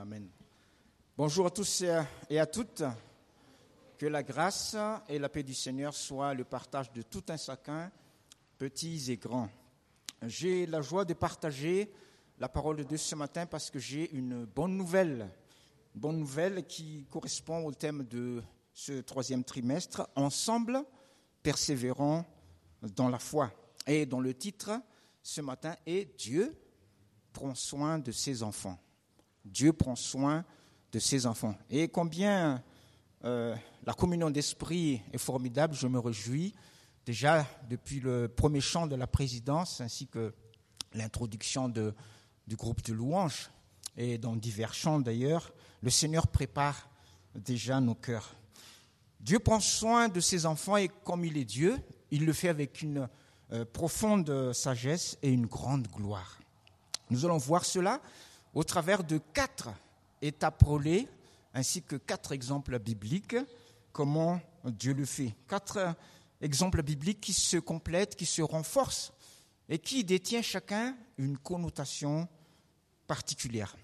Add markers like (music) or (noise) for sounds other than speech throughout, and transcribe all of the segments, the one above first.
Amen. Bonjour à tous et à toutes. Que la grâce et la paix du Seigneur soient le partage de tout un chacun, petits et grands. J'ai la joie de partager la parole de Dieu ce matin parce que j'ai une bonne nouvelle. bonne nouvelle qui correspond au thème de ce troisième trimestre. Ensemble, persévérons dans la foi. Et dont le titre ce matin est Dieu prend soin de ses enfants. Dieu prend soin de ses enfants. Et combien euh, la communion d'esprit est formidable, je me réjouis déjà depuis le premier chant de la présidence ainsi que l'introduction du groupe de louanges et dans divers chants d'ailleurs, le Seigneur prépare déjà nos cœurs. Dieu prend soin de ses enfants et comme il est Dieu, il le fait avec une euh, profonde sagesse et une grande gloire. Nous allons voir cela au travers de quatre étapes relais ainsi que quatre exemples bibliques, comment Dieu le fait. Quatre exemples bibliques qui se complètent, qui se renforcent et qui détiennent chacun une connotation particulière.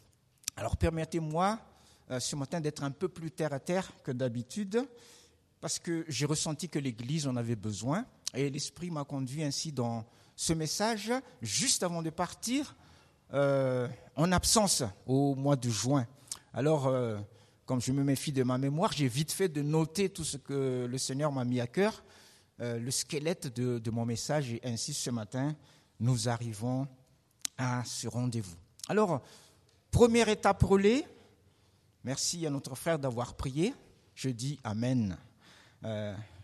Alors permettez-moi euh, ce matin d'être un peu plus terre à terre que d'habitude, parce que j'ai ressenti que l'Église en avait besoin, et l'Esprit m'a conduit ainsi dans ce message, juste avant de partir, euh, en absence au mois de juin. Alors, euh, comme je me méfie de ma mémoire, j'ai vite fait de noter tout ce que le Seigneur m'a mis à cœur, euh, le squelette de, mon message, et ainsi ce matin, nous arrivons à ce rendez-vous. Alors, première étape relais, merci à notre frère d'avoir prié, je dis Amen.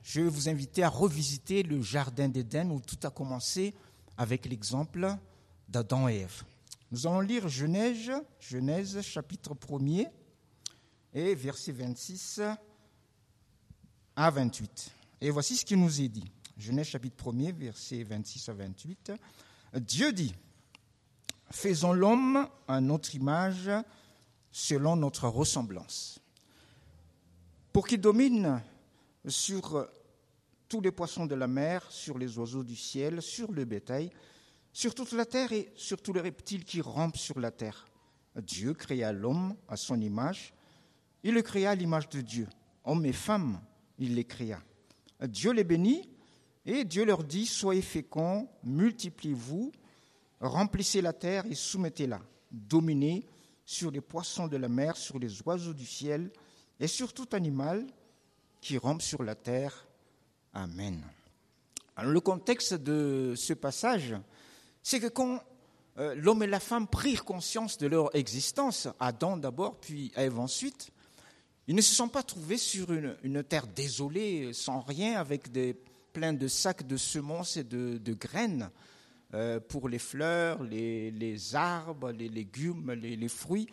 Je vais vous inviter à revisiter le Jardin d'Éden où tout a commencé avec l'exemple d'Adam et Ève. Nous allons lire Genèse, Genèse chapitre 1er et verset 26 à 28. Et voici ce qui nous est dit. Genèse chapitre 1er, verset 26 à 28. Dieu dit, faisons l'homme à notre image selon notre ressemblance, pour qu'il domine sur tous les poissons de la mer, sur les oiseaux du ciel, sur le bétail, sur toute la terre et sur tous les reptiles qui rampent sur la terre. Dieu créa l'homme à son image. Il le créa à l'image de Dieu. Hommes et femmes, il les créa. Dieu les bénit et Dieu leur dit, soyez féconds, multipliez-vous, remplissez la terre et soumettez-la, dominez sur les poissons de la mer, sur les oiseaux du ciel et sur tout animal qui rampe sur la terre. Amen. Le contexte de ce passage, c'est que quand euh, l'homme et la femme prirent conscience de leur existence, Adam d'abord, puis Ève ensuite, ils ne se sont pas trouvés sur une, terre désolée, sans rien, avec des, plein de sacs de semences et de, graines euh, pour les fleurs, les, arbres, les légumes, les, fruits,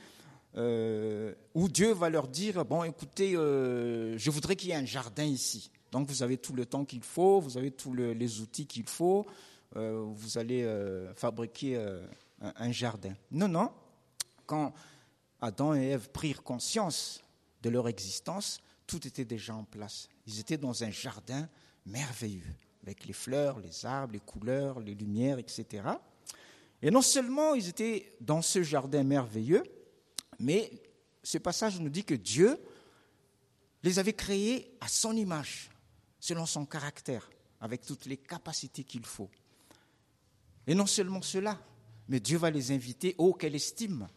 euh, où Dieu va leur dire, bon écoutez, je voudrais qu'il y ait un jardin ici. Donc vous avez tout le temps qu'il faut, vous avez tous les outils qu'il faut, euh, vous allez euh, fabriquer euh, un jardin. Non, non. Quand Adam et Ève prirent conscience de leur existence, tout était déjà en place. Ils étaient dans un jardin merveilleux, avec les fleurs, les arbres, les couleurs, les lumières, etc. Et non seulement ils étaient dans ce jardin merveilleux, mais ce passage nous dit que Dieu les avait créés à son image, selon son caractère, avec toutes les capacités qu'il faut. Et non seulement cela, mais Dieu va les inviter, oh, quelle estime,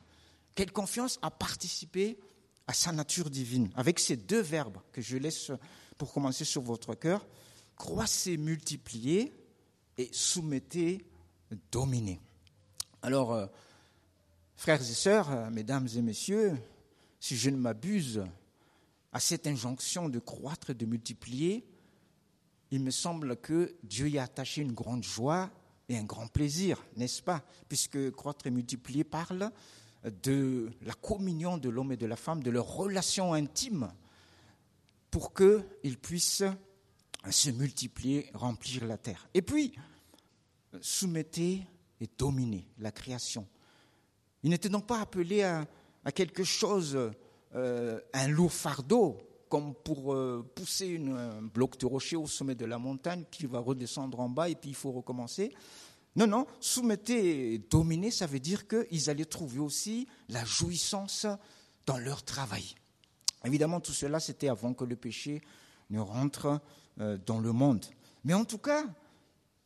quelle confiance à participer à sa nature divine. Avec ces deux verbes que je laisse pour commencer sur votre cœur, croissez, multipliez et soumettez, dominez. Alors, euh, frères et sœurs, euh, mesdames et messieurs, si je ne m'abuse, à cette injonction de croître et de multiplier, il me semble que Dieu y a attaché une grande joie et un grand plaisir, n'est-ce pas Puisque croître et multiplier parle de la communion de l'homme et de la femme, de leur relation intime, pour qu'ils puissent se multiplier, remplir la terre. Et puis, soumettez et dominez la création. Ils n'étaient donc pas appelés à, quelque chose, euh, un lourd fardeau, comme pour euh, pousser un bloc de rocher au sommet de la montagne qui va redescendre en bas et puis il faut recommencer. Non, non, soumettez et dominer, ça veut dire qu'ils allaient trouver aussi la jouissance dans leur travail. Évidemment, tout cela, c'était avant que le péché ne rentre euh, dans le monde. Mais en tout cas,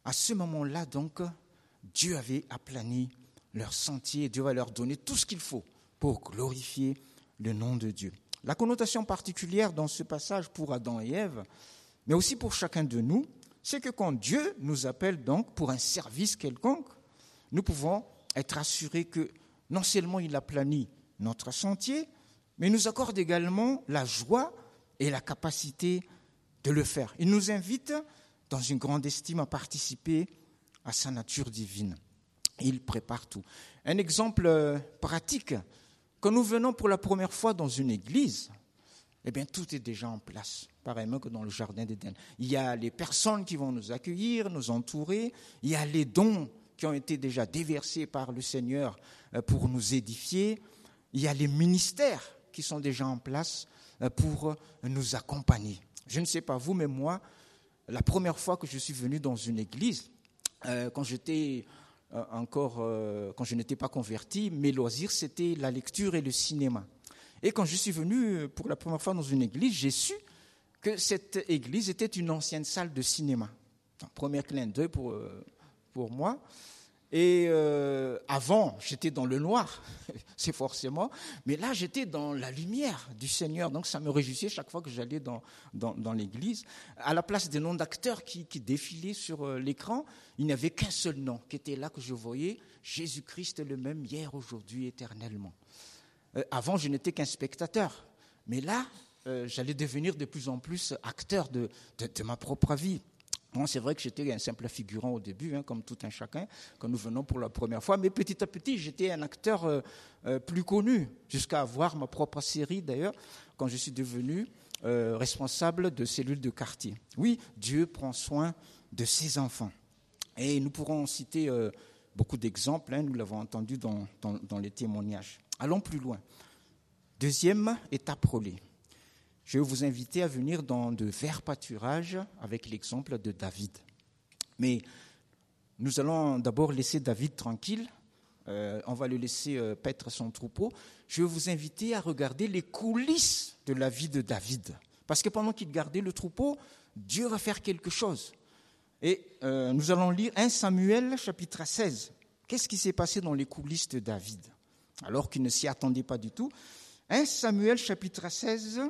à ce moment-là, donc, Dieu avait aplani leur sentier, Dieu va leur donner tout ce qu'il faut pour glorifier le nom de Dieu. La connotation particulière dans ce passage pour Adam et Ève, mais aussi pour chacun de nous, c'est que quand Dieu nous appelle donc pour un service quelconque, nous pouvons être assurés que non seulement il aplani notre sentier, mais il nous accorde également la joie et la capacité de le faire. Il nous invite, dans une grande estime, à participer à sa nature divine. Il prépare tout. Un exemple euh, pratique, quand nous venons pour la première fois dans une église, eh bien, tout est déjà en place, pareillement que dans le jardin d'Éden. Il y a les personnes qui vont nous accueillir, nous entourer, il y a les dons qui ont été déjà déversés par le Seigneur euh, pour nous édifier, il y a les ministères qui sont déjà en place euh, pour nous accompagner. Je ne sais pas vous, mais moi, la première fois que je suis venu dans une église, euh, quand j'étais encore, quand je n'étais pas converti, mes loisirs, c'était la lecture et le cinéma. Et quand je suis venu pour la première fois dans une église, j'ai su que cette église était une ancienne salle de cinéma. premier clin d'œil pour, pour moi. Et euh, avant, j'étais dans le noir, (laughs) c'est forcément, mais là, j'étais dans la lumière du Seigneur. Donc, ça me réjouissait chaque fois que j'allais dans, dans, l'église. À la place des noms d'acteurs qui, qui, défilaient sur euh, l'écran, il n'y avait qu'un seul nom qui était là que je voyais Jésus-Christ le même hier, aujourd'hui, éternellement. Euh, avant, je n'étais qu'un spectateur. Mais là, j'allais devenir de plus en plus acteur de, de, de ma propre vie c'est vrai que j'étais un simple figurant au début, hein, comme tout un chacun, quand nous venons pour la première fois, mais petit à petit, j'étais un acteur euh, euh, plus connu, jusqu'à avoir ma propre série d'ailleurs, quand je suis devenu euh, responsable de cellules de quartier. Oui, Dieu prend soin de ses enfants. Et nous pourrons citer beaucoup d'exemples, hein, nous l'avons entendu dans, les témoignages. Allons plus loin. Deuxième étape relais je vais vous inviter à venir dans de verts pâturages avec l'exemple de David. Mais nous allons d'abord laisser David tranquille. Euh, on va le laisser euh, paître son troupeau. Je vais vous inviter à regarder les coulisses de la vie de David. Parce que pendant qu'il gardait le troupeau, Dieu va faire quelque chose. Et euh, nous allons lire 1 Samuel chapitre 16. Qu'est-ce qui s'est passé dans les coulisses de David? Alors qu'il ne s'y attendait pas du tout. 1 Samuel chapitre 16,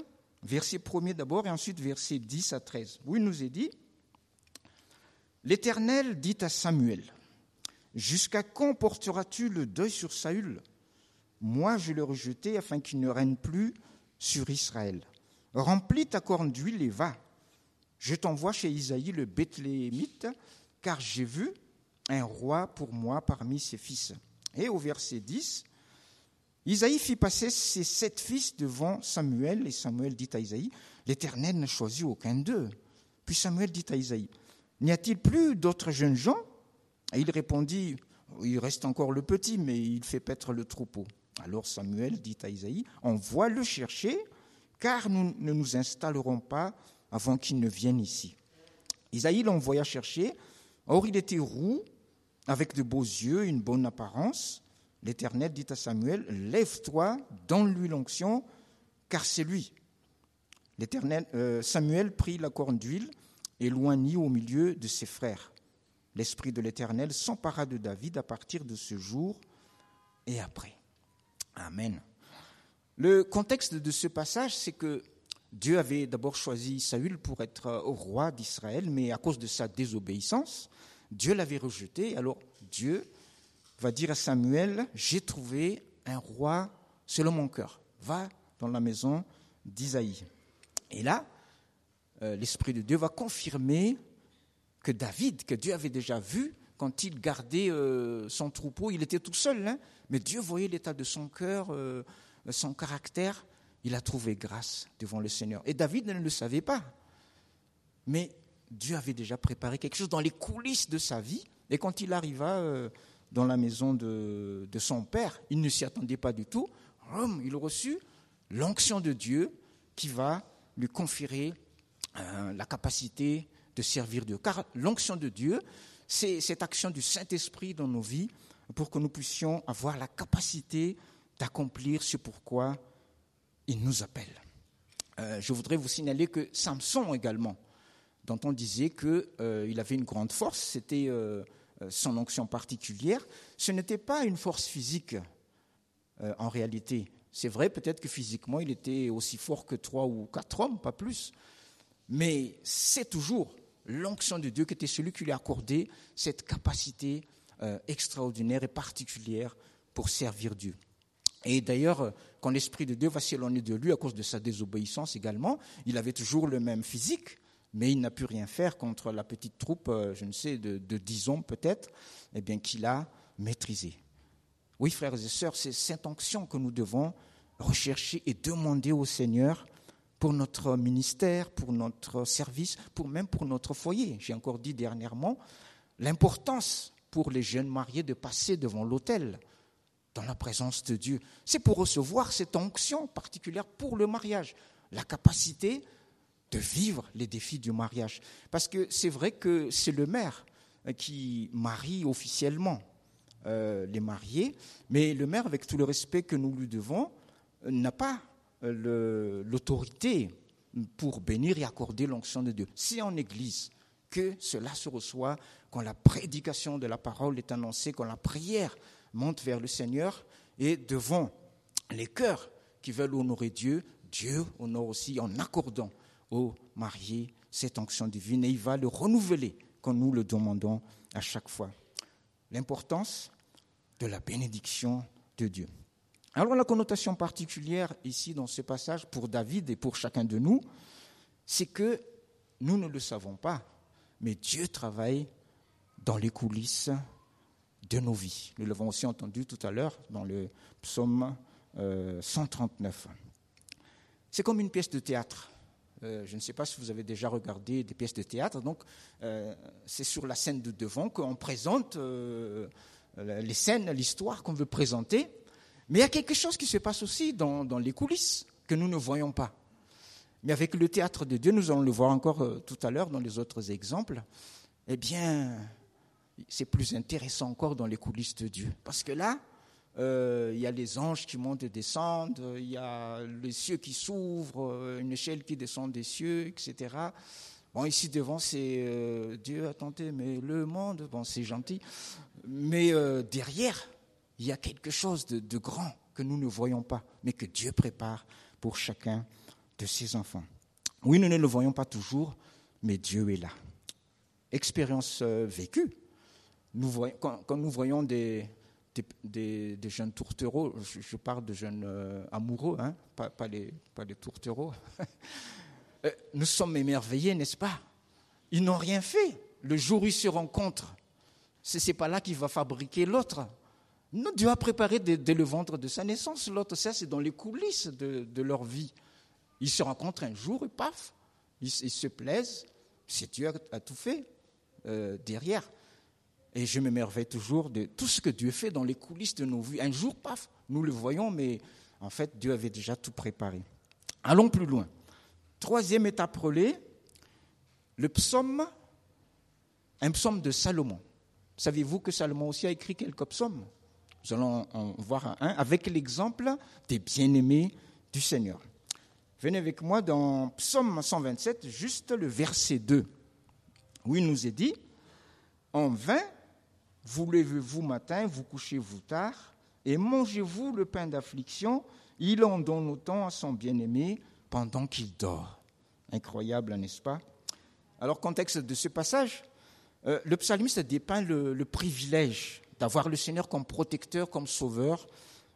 verset 1 d'abord et ensuite verset 10 à 13, où il nous est dit L'Éternel dit à Samuel Jusqu'à quand porteras-tu le deuil sur Saül? Moi, je l'ai rejeté afin qu'il ne règne plus sur Israël. Remplis ta corne d'huile et va. Je t'envoie chez Isaïe le Bethléemite, car j'ai vu un roi pour moi parmi ses fils. Et au verset 10, Isaïe fit passer ses sept fils devant Samuel, et Samuel dit à Isaïe, L'Éternel n'a choisi aucun d'eux. Puis Samuel dit à Isaïe, N'y a-t-il plus d'autres jeunes gens? Et il répondit, Il reste encore le petit, mais il fait paître le troupeau. Alors Samuel dit à Isaïe, Envoie le chercher, car nous ne nous installerons pas avant qu'il ne vienne ici. Isaïe l'envoya chercher. Or il était roux, avec de beaux yeux, une bonne apparence. L'Éternel dit à Samuel, Lève-toi, donne-lui l'onction, car c'est lui. L'Éternel, euh, Samuel prit la corne d'huile et loignit au milieu de ses frères. L'Esprit de l'Éternel s'empara de David à partir de ce jour et après. Amen. Le contexte de ce passage, c'est que Dieu avait d'abord choisi Saül pour être au roi d'Israël, mais à cause de sa désobéissance, Dieu l'avait rejeté. Alors Dieu va dire à Samuel, j'ai trouvé un roi selon mon cœur. Va dans la maison d'Isaïe. Et là, euh, l'Esprit de Dieu va confirmer que David, que Dieu avait déjà vu, quand il gardait euh, son troupeau, il était tout seul, hein, mais Dieu voyait l'état de son cœur, euh, son caractère, il a trouvé grâce devant le Seigneur. Et David ne le savait pas. Mais Dieu avait déjà préparé quelque chose dans les coulisses de sa vie. Et quand il arriva dans la maison de, son père. Il ne s'y attendait pas du tout. Il reçut l'onction de Dieu qui va lui conférer euh, la capacité de servir Dieu. Car l'onction de Dieu, c'est cette action du Saint-Esprit dans nos vies pour que nous puissions avoir la capacité d'accomplir ce pourquoi il nous appelle. Euh, je voudrais vous signaler que Samson également, dont on disait qu'il euh, avait une grande force, c'était euh, son onction particulière, ce n'était pas une force physique en réalité. C'est vrai peut-être que physiquement il était aussi fort que trois ou quatre hommes, pas plus, mais c'est toujours l'onction de Dieu qui était celui qui lui a accordé cette capacité extraordinaire et particulière pour servir Dieu. Et d'ailleurs, quand l'Esprit de Dieu va s'éloigner de lui à cause de sa désobéissance également, il avait toujours le même physique, mais il n'a pu rien faire contre la petite troupe, euh, je ne sais, de, dix hommes peut-être, eh bien qu'il a maîtrisé. Oui, frères et sœurs, c'est cette onction que nous devons rechercher et demander au Seigneur pour notre ministère, pour notre service, pour même pour notre foyer. J'ai encore dit dernièrement l'importance pour les jeunes mariés de passer devant l'autel dans la présence de Dieu. C'est pour recevoir cette onction particulière pour le mariage, la capacité de vivre les défis du mariage. Parce que c'est vrai que c'est le maire euh, qui marie officiellement euh, les mariés, mais le maire, avec tout le respect que nous lui devons, euh, n'a pas l'autorité pour bénir et accorder l'onction de Dieu. C'est en Église que cela se reçoit, quand la prédication de la parole est annoncée, quand la prière monte vers le Seigneur et devant les cœurs qui veulent honorer Dieu, Dieu honore aussi en accordant aux mariés cette onction divine et il va le renouveler quand nous le demandons à chaque fois. L'importance de la bénédiction de Dieu. Alors la connotation particulière ici dans ce passage pour David et pour chacun de nous, c'est que nous ne le savons pas, mais Dieu travaille dans les coulisses de nos vies. Nous l'avons aussi entendu tout à l'heure dans le psaume 139. Euh, C'est comme une pièce de théâtre. Euh, je ne sais pas si vous avez déjà regardé des pièces de théâtre. Donc, euh, c'est sur la scène de devant qu'on présente les scènes, l'histoire qu'on veut présenter. Mais il y a quelque chose qui se passe aussi dans, dans, les coulisses que nous ne voyons pas. Mais avec le théâtre de Dieu, nous allons le voir encore tout à l'heure dans les autres exemples. Eh bien, c'est plus intéressant encore dans les coulisses de Dieu. Parce que là, euh, il y a les anges qui montent et descendent, il y a les cieux qui s'ouvrent, euh, une échelle qui descend des cieux, etc. Bon, ici devant, c'est euh, Dieu a tenté, mais le monde, bon, c'est gentil. Mais derrière, il y a quelque chose de, de grand que nous ne voyons pas, mais que Dieu prépare pour chacun de ses enfants. Oui, nous ne le voyons pas toujours, mais Dieu est là. Expérience vécue quand, nous voyons des, des, jeunes tourtereaux, je, parle de jeunes euh, amoureux, hein, pas, les, pas les tourtereaux, (laughs) euh, nous sommes émerveillés, n'est-ce pas? Ils n'ont rien fait. Le jour où ils se rencontrent, ce n'est pas là qu'il va fabriquer l'autre. Dieu a préparé dès, le ventre de sa naissance. L'autre, ça, c'est dans les coulisses de, leur vie. Ils se rencontrent un jour et paf, ils, se plaisent. C'est Dieu a, tout fait euh, derrière. Et je m'émerveille toujours de tout ce que Dieu fait dans les coulisses de nos vies. Un jour, paf, nous le voyons, mais en fait, Dieu avait déjà tout préparé. Allons plus loin. Troisième étape relais, le psaume, un psaume de Salomon. Saviez-vous que Salomon aussi a écrit quelques psaumes? Nous allons en voir un avec l'exemple des bien-aimés du Seigneur. Venez avec moi dans Psaume 127, juste le verset 2, où il nous est dit, En vain vous levez-vous matin, vous couchez-vous tard, et mangez-vous le pain d'affliction, il en donne autant à son bien-aimé pendant qu'il dort. Incroyable, n'est-ce pas? Alors, contexte de ce passage, euh, le psalmiste dépeint le, privilège d'avoir le Seigneur comme protecteur, comme sauveur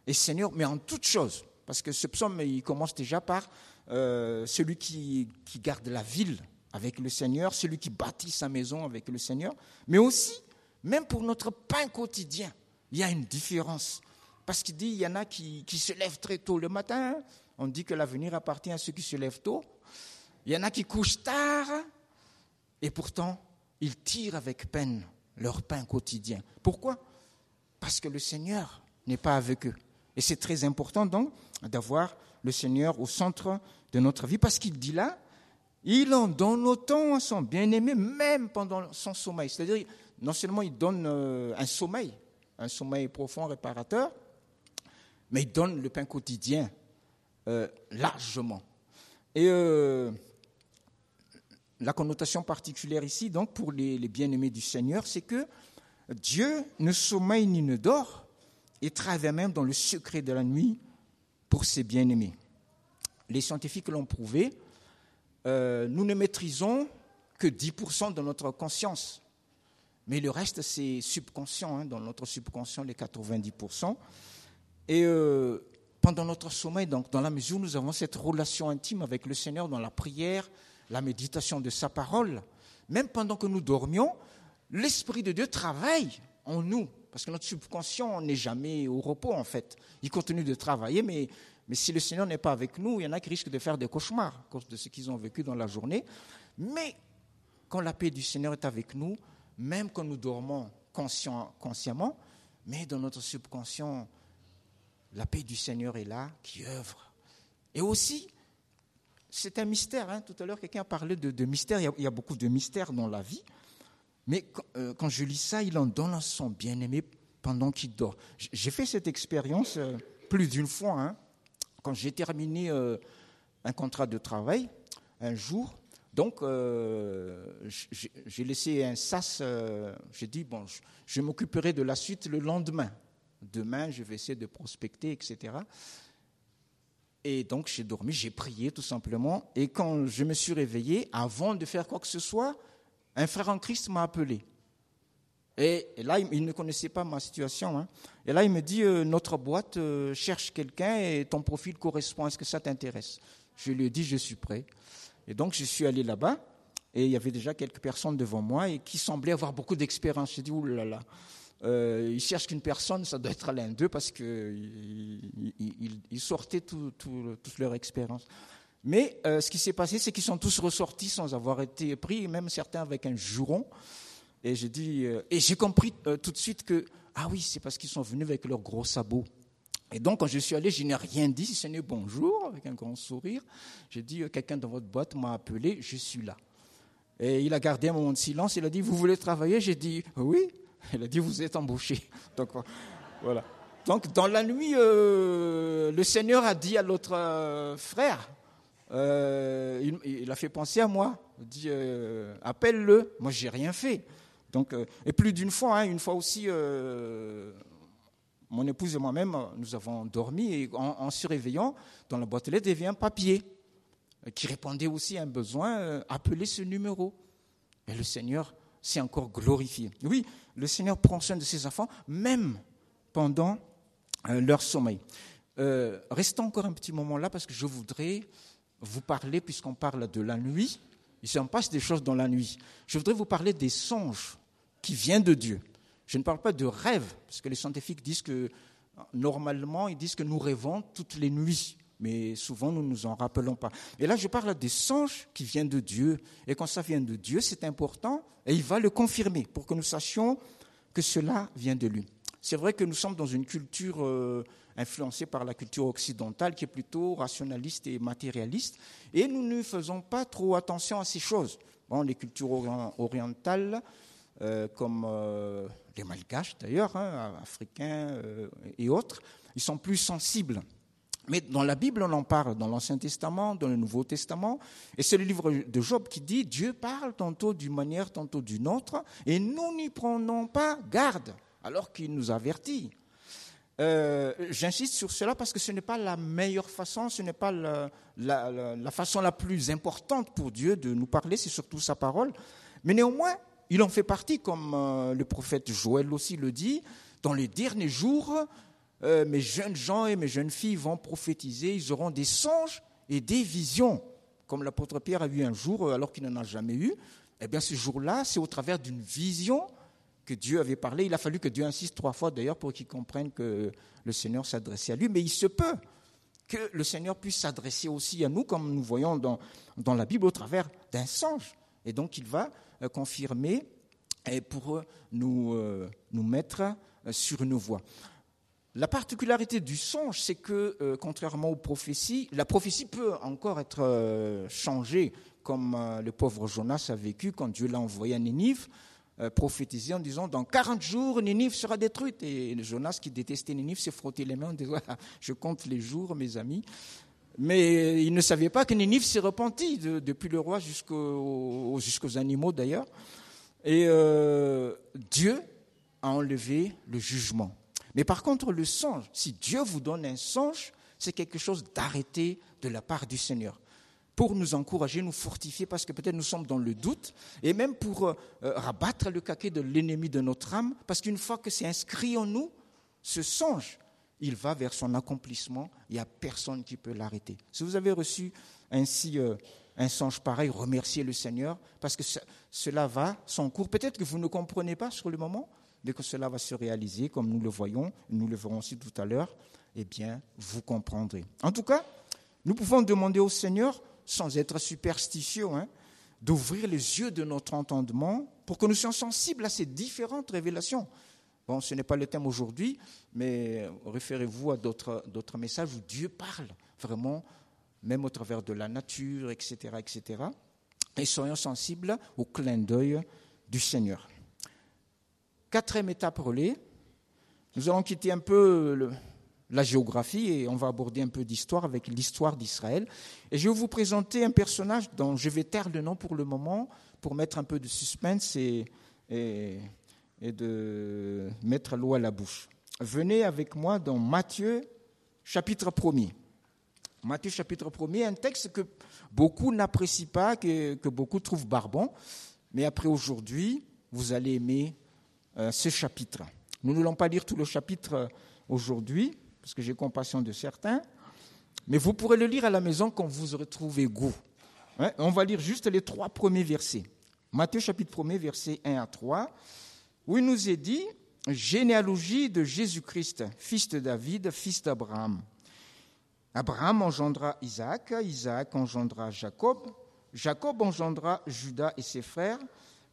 et Seigneur, mais en toutes choses. Parce que ce psaume, il commence déjà par euh, celui qui garde la ville avec le Seigneur, celui qui bâtit sa maison avec le Seigneur, mais aussi même pour notre pain quotidien, il y a une différence. Parce qu'il dit, il y en a qui, se lèvent très tôt le matin. On dit que l'avenir appartient à ceux qui se lèvent tôt. Il y en a qui couchent tard. Et pourtant, ils tirent avec peine leur pain quotidien. Pourquoi? Parce que le Seigneur n'est pas avec eux. Et c'est très important donc d'avoir le Seigneur au centre de notre vie. Parce qu'il dit là, il en donne autant à son bien-aimé, même pendant son sommeil. C'est-à-dire, non seulement il donne euh, un sommeil, un sommeil profond, réparateur, mais il donne le pain quotidien largement. Et la connotation particulière ici, donc, pour les, bien-aimés du Seigneur, c'est que Dieu ne sommeille ni ne dort et travaille même dans le secret de la nuit pour ses bien-aimés. Les scientifiques l'ont prouvé, euh, nous ne maîtrisons que 10% de notre conscience. Mais le reste, c'est subconscient, hein, dans notre subconscient, les 90%. Et euh, pendant notre sommeil, donc, dans la mesure où nous avons cette relation intime avec le Seigneur dans la prière, la méditation de sa parole, même pendant que nous dormions, l'Esprit de Dieu travaille en nous. Parce que notre subconscient n'est jamais au repos, en fait. Il continue de travailler, mais, mais si le Seigneur n'est pas avec nous, il y en a qui risquent de faire des cauchemars à cause de ce qu'ils ont vécu dans la journée. Mais quand la paix du Seigneur est avec nous, même quand nous dormons consciemment, mais dans notre subconscient, la paix du Seigneur est là, qui œuvre. Et aussi, c'est un mystère. Hein. Tout à l'heure, quelqu'un a parlé de, mystère. Il y, a, beaucoup de mystères dans la vie. Mais euh, quand, je lis ça, il en donne à son bien-aimé pendant qu'il dort. J'ai fait cette expérience euh, plus d'une fois. Hein. Quand j'ai terminé euh, un contrat de travail, un jour, donc j'ai laissé un sas. j'ai dit, bon, je m'occuperai de la suite le lendemain. Demain, je vais essayer de prospecter, etc. Et donc j'ai dormi, j'ai prié tout simplement. Et quand je me suis réveillé, avant de faire quoi que ce soit, un frère en Christ m'a appelé. Et, là, il, ne connaissait pas ma situation. Hein. Et là, il me dit, euh, notre boîte euh, cherche quelqu'un et ton profil correspond. Est-ce que ça t'intéresse Je lui ai dit, je suis prêt. Et donc, je suis allé là-bas. Et il y avait déjà quelques personnes devant moi et qui semblaient avoir beaucoup d'expérience. J'ai dit, oulala. là là. Euh, ils cherchent qu'une personne, ça doit être l'un d'eux parce qu'ils ils, sortaient toute leur expérience. Mais euh, ce qui s'est passé, c'est qu'ils sont tous ressortis sans avoir été pris, même certains avec un juron. J'ai euh, et j'ai compris tout de suite que ah oui, c'est parce qu'ils sont venus avec leurs gros sabots. Et donc, quand je suis allé, je n'ai rien dit, si ce n'est bonjour, avec un grand sourire. J'ai dit, quelqu'un dans votre boîte m'a appelé, je suis là. Et il a gardé un moment de silence, il a dit, vous voulez travailler? J'ai dit, oui. (laughs) Elle a dit, vous êtes embauché. (laughs) Donc, voilà. Donc, dans la nuit, euh, le Seigneur a dit à l'autre euh, frère, euh, il, a fait penser à moi, il dit, appelle-le. Moi, j'ai rien fait. Donc, et plus d'une fois, hein, une fois aussi, mon épouse et moi-même, nous avons dormi et en, se réveillant, dans la boîte aux il y avait un papier qui répondait aussi à un besoin, appelez ce numéro. Et le Seigneur s'est encore glorifié. Oui, le Seigneur prend soin de ses enfants, même pendant euh, leur sommeil. Euh, restons encore un petit moment là parce que je voudrais vous parler, puisqu'on parle de la nuit, il s'en passe des choses dans la nuit. Je voudrais vous parler des songes qui viennent de Dieu. Je ne parle pas de rêves, parce que les scientifiques disent que, normalement, ils disent que nous rêvons toutes les nuits mais souvent nous ne nous en rappelons pas. Et là, je parle des songes qui viennent de Dieu. Et quand ça vient de Dieu, c'est important, et il va le confirmer pour que nous sachions que cela vient de lui. C'est vrai que nous sommes dans une culture euh, influencée par la culture occidentale qui est plutôt rationaliste et matérialiste, et nous ne faisons pas trop attention à ces choses. Bon, les cultures orientales, comme euh, les malgaches d'ailleurs, hein, africains et autres, ils sont plus sensibles mais dans la Bible, on en parle, dans l'Ancien Testament, dans le Nouveau Testament. Et c'est le livre de Job qui dit, Dieu parle tantôt d'une manière, tantôt d'une autre, et nous n'y prenons pas garde, alors qu'il nous avertit. Euh, j'insiste sur cela parce que ce n'est pas la meilleure façon, ce n'est pas la, façon la plus importante pour Dieu de nous parler, c'est surtout sa parole. Mais néanmoins, il en fait partie, comme euh, le prophète Joël aussi le dit, dans les derniers jours, euh, mes jeunes gens et mes jeunes filles vont prophétiser, ils auront des songes et des visions, comme l'apôtre Pierre a vu un jour euh, alors qu'il n'en a jamais eu. Eh bien, ce jour-là, c'est au travers d'une vision que Dieu avait parlé. Il a fallu que Dieu insiste trois fois d'ailleurs pour qu'il comprenne que le Seigneur s'adressait à lui. Mais il se peut que le Seigneur puisse s'adresser aussi à nous, comme nous voyons dans la Bible, au travers d'un songe. Et donc, il va euh, confirmer pour nous, nous mettre sur une voie. La particularité du songe, c'est que, euh, contrairement aux prophéties, la prophétie peut encore être euh, changée, comme euh, le pauvre Jonas a vécu quand Dieu l'a envoyé à Ninive, prophétisé en disant Dans 40 jours, Ninive sera détruite. Et Jonas, qui détestait Ninive, s'est frotté les mains en disant (laughs) Je compte les jours, mes amis. Mais ils ne savaient pas que Ninive s'est repentie, depuis le roi jusqu'aux, animaux d'ailleurs. Et euh, Dieu a enlevé le jugement. Mais par contre, le songe, si Dieu vous donne un songe, c'est quelque chose d'arrêté de la part du Seigneur pour nous encourager, nous fortifier, parce que peut-être nous sommes dans le doute, et même pour euh, rabattre le caquet de l'ennemi de notre âme, parce qu'une fois que c'est inscrit en nous, ce songe, il va vers son accomplissement, il n'y a personne qui peut l'arrêter. Si vous avez reçu ainsi euh, un songe pareil, remerciez le Seigneur, parce que cela va son cours. Peut-être que vous ne comprenez pas sur le moment, mais que cela va se réaliser, comme nous le voyons, nous le verrons aussi tout à l'heure, eh bien, vous comprendrez. En tout cas, nous pouvons demander au Seigneur sans être superstitieux, hein, d'ouvrir les yeux de notre entendement pour que nous soyons sensibles à ces différentes révélations. Bon, ce n'est pas le thème aujourd'hui, mais référez-vous à d'autres, messages où Dieu parle vraiment, même au travers de la nature, etc., etc. Et soyons sensibles au clin d'œil du Seigneur. Quatrième étape relais, nous allons quitter un peu la géographie et on va aborder un peu d'histoire avec l'histoire d'Israël. Et je vais vous présenter un personnage dont je vais taire le nom pour le moment pour mettre un peu de suspense et, de mettre l'eau à la bouche. Venez avec moi dans Matthieu chapitre 1er. Matthieu chapitre 1er, un texte que beaucoup n'apprécient pas, que, que, beaucoup trouvent barbant, mais après aujourd'hui, vous allez aimer euh, ce chapitre. Nous n'allons pas lire tout le chapitre euh, aujourd'hui, parce que j'ai compassion de certains, mais vous pourrez le lire à la maison quand vous aurez trouvé goût. On va lire juste les trois premiers versets. Matthieu chapitre 1 versets 1 à 3, où il nous est dit, généalogie de Jésus-Christ, fils de David, fils d'Abraham. Abraham engendra Isaac, Isaac engendra Jacob, Jacob engendra Judas et ses frères,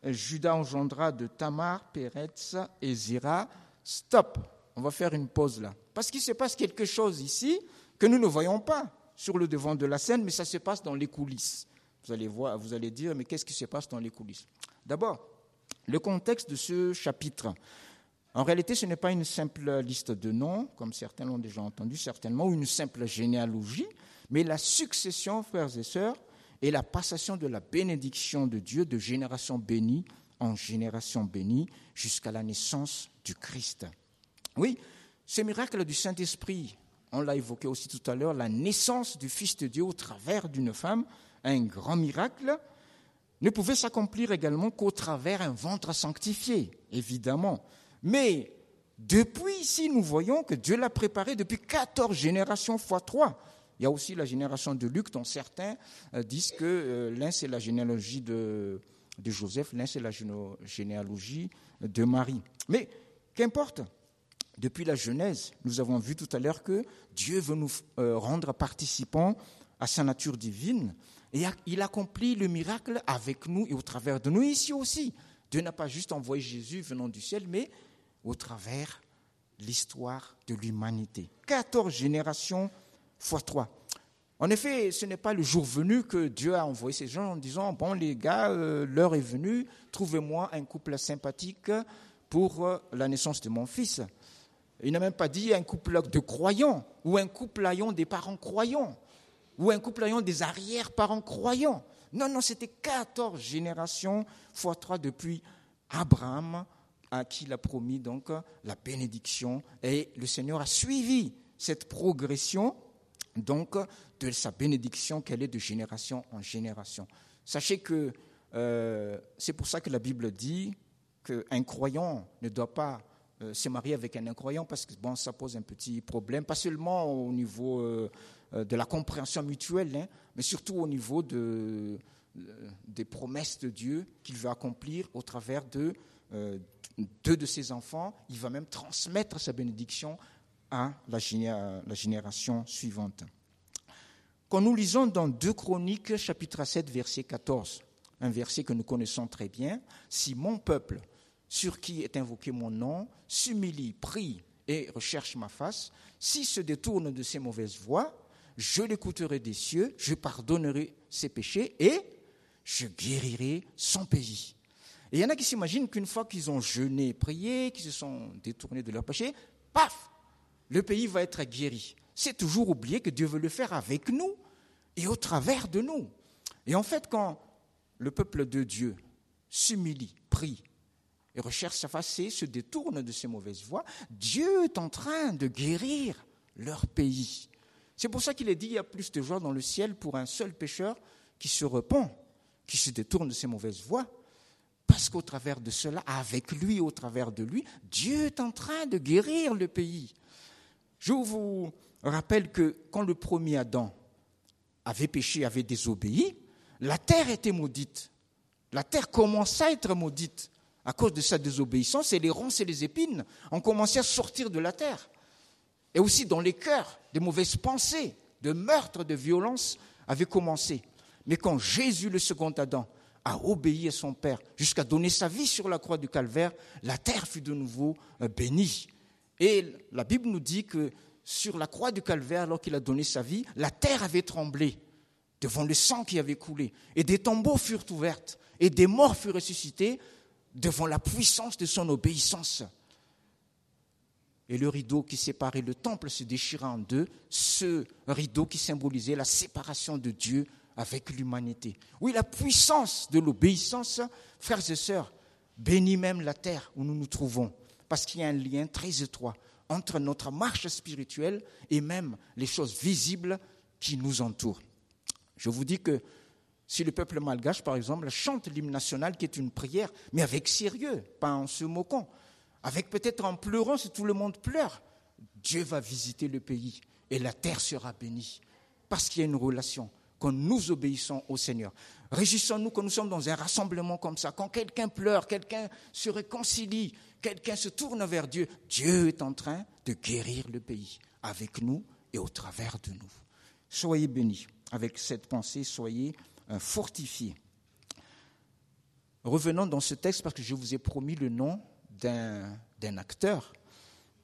Judas engendra de Tamar, Péretz et Zira. Stop, on va faire une pause là. Parce qu'il se passe quelque chose ici que nous ne voyons pas sur le devant de la scène, mais ça se passe dans les coulisses. Vous allez voir, vous allez dire, mais qu'est-ce qui se passe dans les coulisses? D'abord, le contexte de ce chapitre. En réalité, ce n'est pas une simple liste de noms, comme certains l'ont déjà entendu certainement, ou une simple généalogie, mais la succession, frères et sœurs, et la passation de la bénédiction de Dieu de génération bénie en génération bénie jusqu'à la naissance du Christ. Oui, ce miracle du Saint-Esprit, on l'a évoqué aussi tout à l'heure, la naissance du Fils de Dieu au travers d'une femme, un grand miracle, ne pouvait s'accomplir également qu'au travers un ventre sanctifié, évidemment. Mais depuis ici, nous voyons que Dieu l'a préparé depuis 14 générations fois 3. Il y a aussi la génération de Luc, dont certains euh, disent que euh, l'un c'est la généalogie de, de Joseph, l'un c'est la généalogie de Marie. Mais qu'importe, depuis la Genèse, nous avons vu tout à l'heure que Dieu veut nous euh, rendre participants à sa nature divine et il accomplit le miracle avec nous et au travers de nous ici aussi. Dieu n'a pas juste envoyé Jésus venant du ciel, mais au travers l'histoire de l'humanité. 14 générations fois 3. En effet, ce n'est pas le jour venu que Dieu a envoyé ces gens en disant, bon les gars, euh, l'heure est venue, trouvez-moi un couple sympathique pour euh, la naissance de mon fils. Il n'a même pas dit un couple de croyants, ou un couple ayant des parents croyants, ou un couple ayant des arrière-parents croyants. Non, non, c'était 14 générations fois 3 depuis Abraham, à qui il a promis donc la bénédiction. Et le Seigneur a suivi cette progression donc de sa bénédiction qu'elle est de génération en génération. Sachez que euh, c'est pour ça que la Bible dit qu'un croyant ne doit pas euh, se marier avec un incroyant parce que ça pose un petit problème, pas seulement au niveau euh, de la compréhension mutuelle, hein, mais surtout au niveau de, des promesses de Dieu qu'il veut accomplir au travers de deux de ses enfants. Il va même transmettre sa bénédiction à la, la génération suivante. Quand nous lisons dans 2 Chroniques, chapitre 7, verset 14, un verset que nous connaissons très bien, si mon peuple, sur qui est invoqué mon nom, s'humilie, prie et recherche ma face, s'il se détourne de ses mauvaises voies, je l'écouterai des cieux, je pardonnerai ses péchés et je guérirai son pays. Et il y en a qui s'imaginent qu'une fois qu'ils ont jeûné, prié, qu'ils se sont détournés de leurs péchés, paf, le pays va être guéri. c'est toujours oublier que Dieu veut le faire avec nous et au travers de nous. Et en fait, quand le peuple de Dieu s'humilie, prie et recherche sa face et se détourne de ses mauvaises voies, Dieu est en train de guérir leur pays. C'est pour ça qu'il est dit, il y a plus de joie dans le ciel pour un seul pécheur qui se repent, qui se détourne de ses mauvaises voies, parce qu'au travers de cela, avec lui, au travers de lui, Dieu est en train de guérir le pays. Je vous rappelle que quand le premier Adam avait péché, avait désobéi, la terre était maudite. La terre commençait à être maudite à cause de sa désobéissance et les ronces et les épines ont commencé à sortir de la terre. Et aussi dans les cœurs, des mauvaises pensées, de meurtres, de violences avaient commencé. Mais quand Jésus, le second Adam, a obéi à son Père jusqu'à donner sa vie sur la croix du calvaire, la terre fut de nouveau euh, bénie. Et la Bible nous dit que sur la croix du calvaire, alors qu'il a donné sa vie, la terre avait tremblé devant le sang qui avait coulé. Et des tombeaux furent ouverts et des morts furent ressuscités devant la puissance de son obéissance. Et le rideau qui séparait le temple se déchira en deux, ce rideau qui symbolisait la séparation de Dieu avec l'humanité. Oui, la puissance de l'obéissance, frères et sœurs, bénit même la terre où nous nous trouvons, parce qu'il y a un lien très étroit entre notre marche spirituelle et même les choses visibles qui nous entourent. Je vous dis que si le peuple malgache, par exemple, chante l'hymne national qui est une prière, mais avec sérieux, pas en se moquant, avec peut-être en pleurant si tout le monde pleure, Dieu va visiter le pays et la terre sera bénie, parce qu'il y a une relation quand nous obéissons au Seigneur. Réjouissons-nous quand nous sommes dans un rassemblement comme ça, quand quelqu'un pleure, quelqu'un se réconcilie, quelqu'un se tourne vers Dieu, Dieu est en train de guérir le pays avec nous et au travers de nous. Soyez bénis avec cette pensée, soyez euh, fortifiés. Revenons dans ce texte parce que je vous ai promis le nom d'un acteur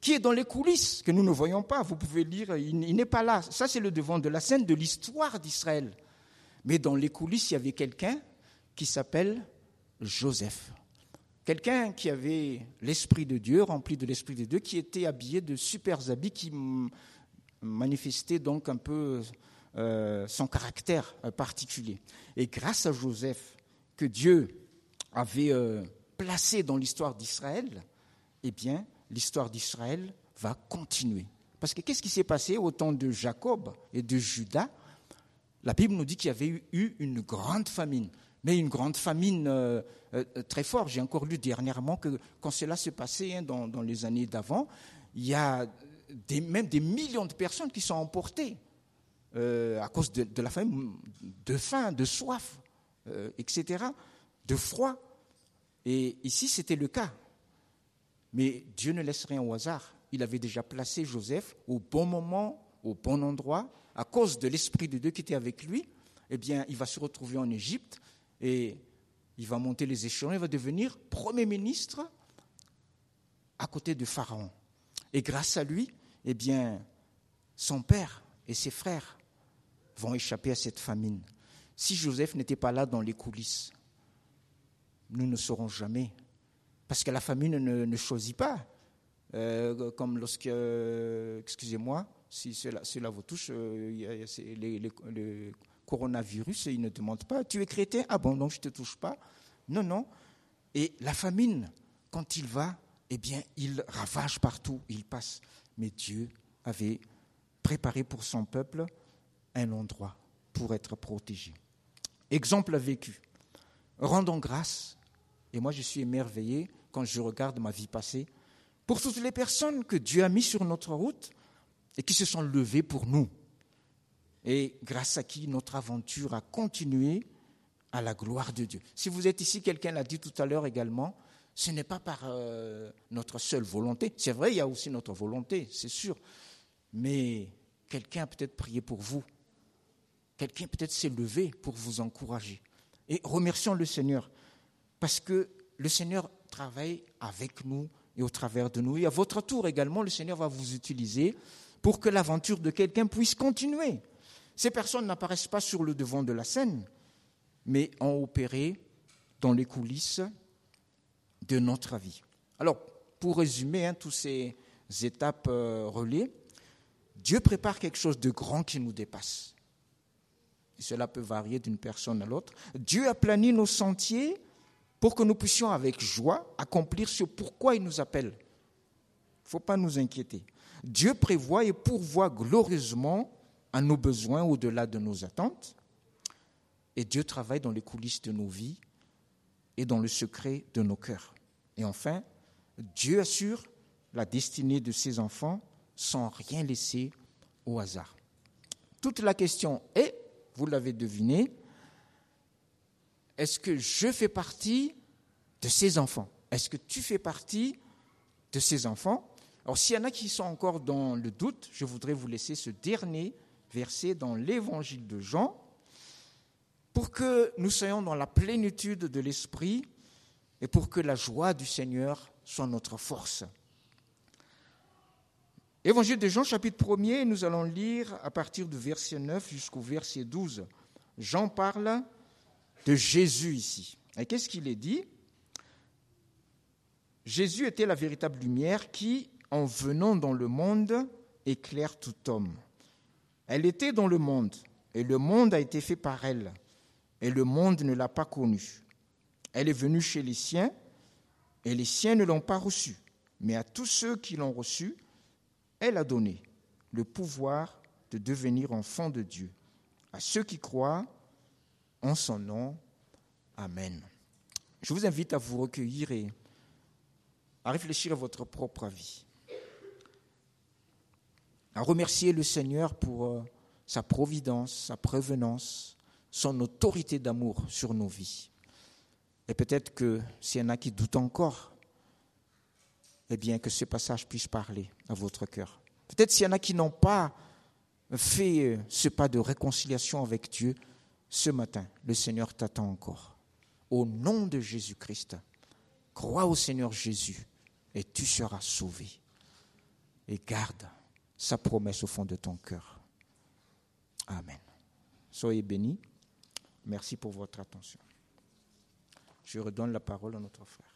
qui est dans les coulisses, que nous ne voyons pas. Vous pouvez lire, il, n'est pas là. Ça, c'est le devant de la scène de l'histoire d'Israël. Mais dans les coulisses, il y avait quelqu'un qui s'appelle Joseph. Quelqu'un qui avait l'Esprit de Dieu, rempli de l'Esprit de Dieu, qui était habillé de super habits qui manifestait donc un peu euh, son caractère euh, particulier. Et grâce à Joseph, que Dieu avait euh, placé dans l'histoire d'Israël, eh bien, l'histoire d'Israël va continuer. Parce que qu'est-ce qui s'est passé au temps de Jacob et de Judas La Bible nous dit qu'il y avait eu une grande famine, mais une grande famine euh, euh, très forte. J'ai encore lu dernièrement que quand cela s'est passé hein, dans, les années d'avant, il y a même des millions de personnes qui sont emportées euh, à cause de, la famine, de faim, de soif, etc., de froid. Et ici, c'était le cas. Mais Dieu ne laisse rien au hasard. Il avait déjà placé Joseph au bon moment, au bon endroit, à cause de l'Esprit de Dieu qui était avec lui. Eh bien, il va se retrouver en Égypte et il va monter les échelons, il va devenir Premier ministre à côté de Pharaon. Et grâce à lui, eh bien, son père et ses frères vont échapper à cette famine. Si Joseph n'était pas là dans les coulisses, nous ne saurons jamais parce que la famine ne, choisit pas. Euh, comme lorsque, euh, excusez-moi, si cela, vous touche, euh, le coronavirus, il ne demande pas, tu es chrétien Ah bon, donc je ne te touche pas Non, non. Et la famine, quand il va, eh bien, il ravage partout, il passe. Mais Dieu avait préparé pour son peuple un endroit pour être protégé. Exemple vécu. Rendons grâce, et moi je suis émerveillé quand je regarde ma vie passée, pour toutes les personnes que Dieu a mis sur notre route et qui se sont levées pour nous. Et grâce à qui notre aventure a continué à la gloire de Dieu. Si vous êtes ici, quelqu'un l'a dit tout à l'heure également, ce n'est pas par euh, notre seule volonté. C'est vrai, il y a aussi notre volonté, c'est sûr. Mais quelqu'un a peut-être prié pour vous. Quelqu'un peut-être s'est levé pour vous encourager. Et remercions le Seigneur. Parce que le Seigneur travaille avec nous et au travers de nous. Et à votre tour également, le Seigneur va vous utiliser pour que l'aventure de quelqu'un puisse continuer. Ces personnes n'apparaissent pas sur le devant de la scène, mais ont opéré dans les coulisses de notre vie. Alors, pour résumer hein, toutes ces étapes euh, relais, Dieu prépare quelque chose de grand qui nous dépasse. Et cela peut varier d'une personne à l'autre. Dieu a plané nos sentiers pour que nous puissions avec joie accomplir ce pourquoi il nous appelle. Il ne faut pas nous inquiéter. Dieu prévoit et pourvoit glorieusement à nos besoins au-delà de nos attentes. Et Dieu travaille dans les coulisses de nos vies et dans le secret de nos cœurs. Et enfin, Dieu assure la destinée de ses enfants sans rien laisser au hasard. Toute la question est, vous l'avez deviné, est-ce que je fais partie de ces enfants? Est-ce que tu fais partie de ces enfants? Alors s'il y en a qui sont encore dans le doute, je voudrais vous laisser ce dernier verset dans l'évangile de Jean pour que nous soyons dans la plénitude de l'esprit et pour que la joie du Seigneur soit notre force. Évangile de Jean, chapitre 1er, nous allons lire à partir du verset 9 jusqu'au verset 12. Jean parle de Jésus ici. Et qu'est-ce qu'il est dit? Jésus était la véritable lumière qui, en venant dans le monde, éclaire tout homme. Elle était dans le monde, et le monde a été fait par elle, et le monde ne l'a pas connue. Elle est venue chez les siens, et les siens ne l'ont pas reçue. Mais à tous ceux qui l'ont reçue, elle a donné le pouvoir de devenir enfants de Dieu. À ceux qui croient en son nom. Amen. Je vous invite à vous recueillir et à réfléchir à votre propre vie. À remercier le Seigneur pour euh, sa providence, sa prévenance, son autorité d'amour sur nos vies. Et peut-être que s'il y en a qui doutent encore, eh bien, que ce passage puisse parler à votre cœur. Peut-être s'il y en a qui n'ont pas fait ce pas de réconciliation avec Dieu, ce matin, le Seigneur t'attend encore. Au nom de Jésus-Christ, crois au Seigneur Jésus et tu seras sauvé. Et garde sa promesse au fond de ton cœur. Amen. Soyez bénis. Merci pour votre attention. Je redonne la parole à notre frère.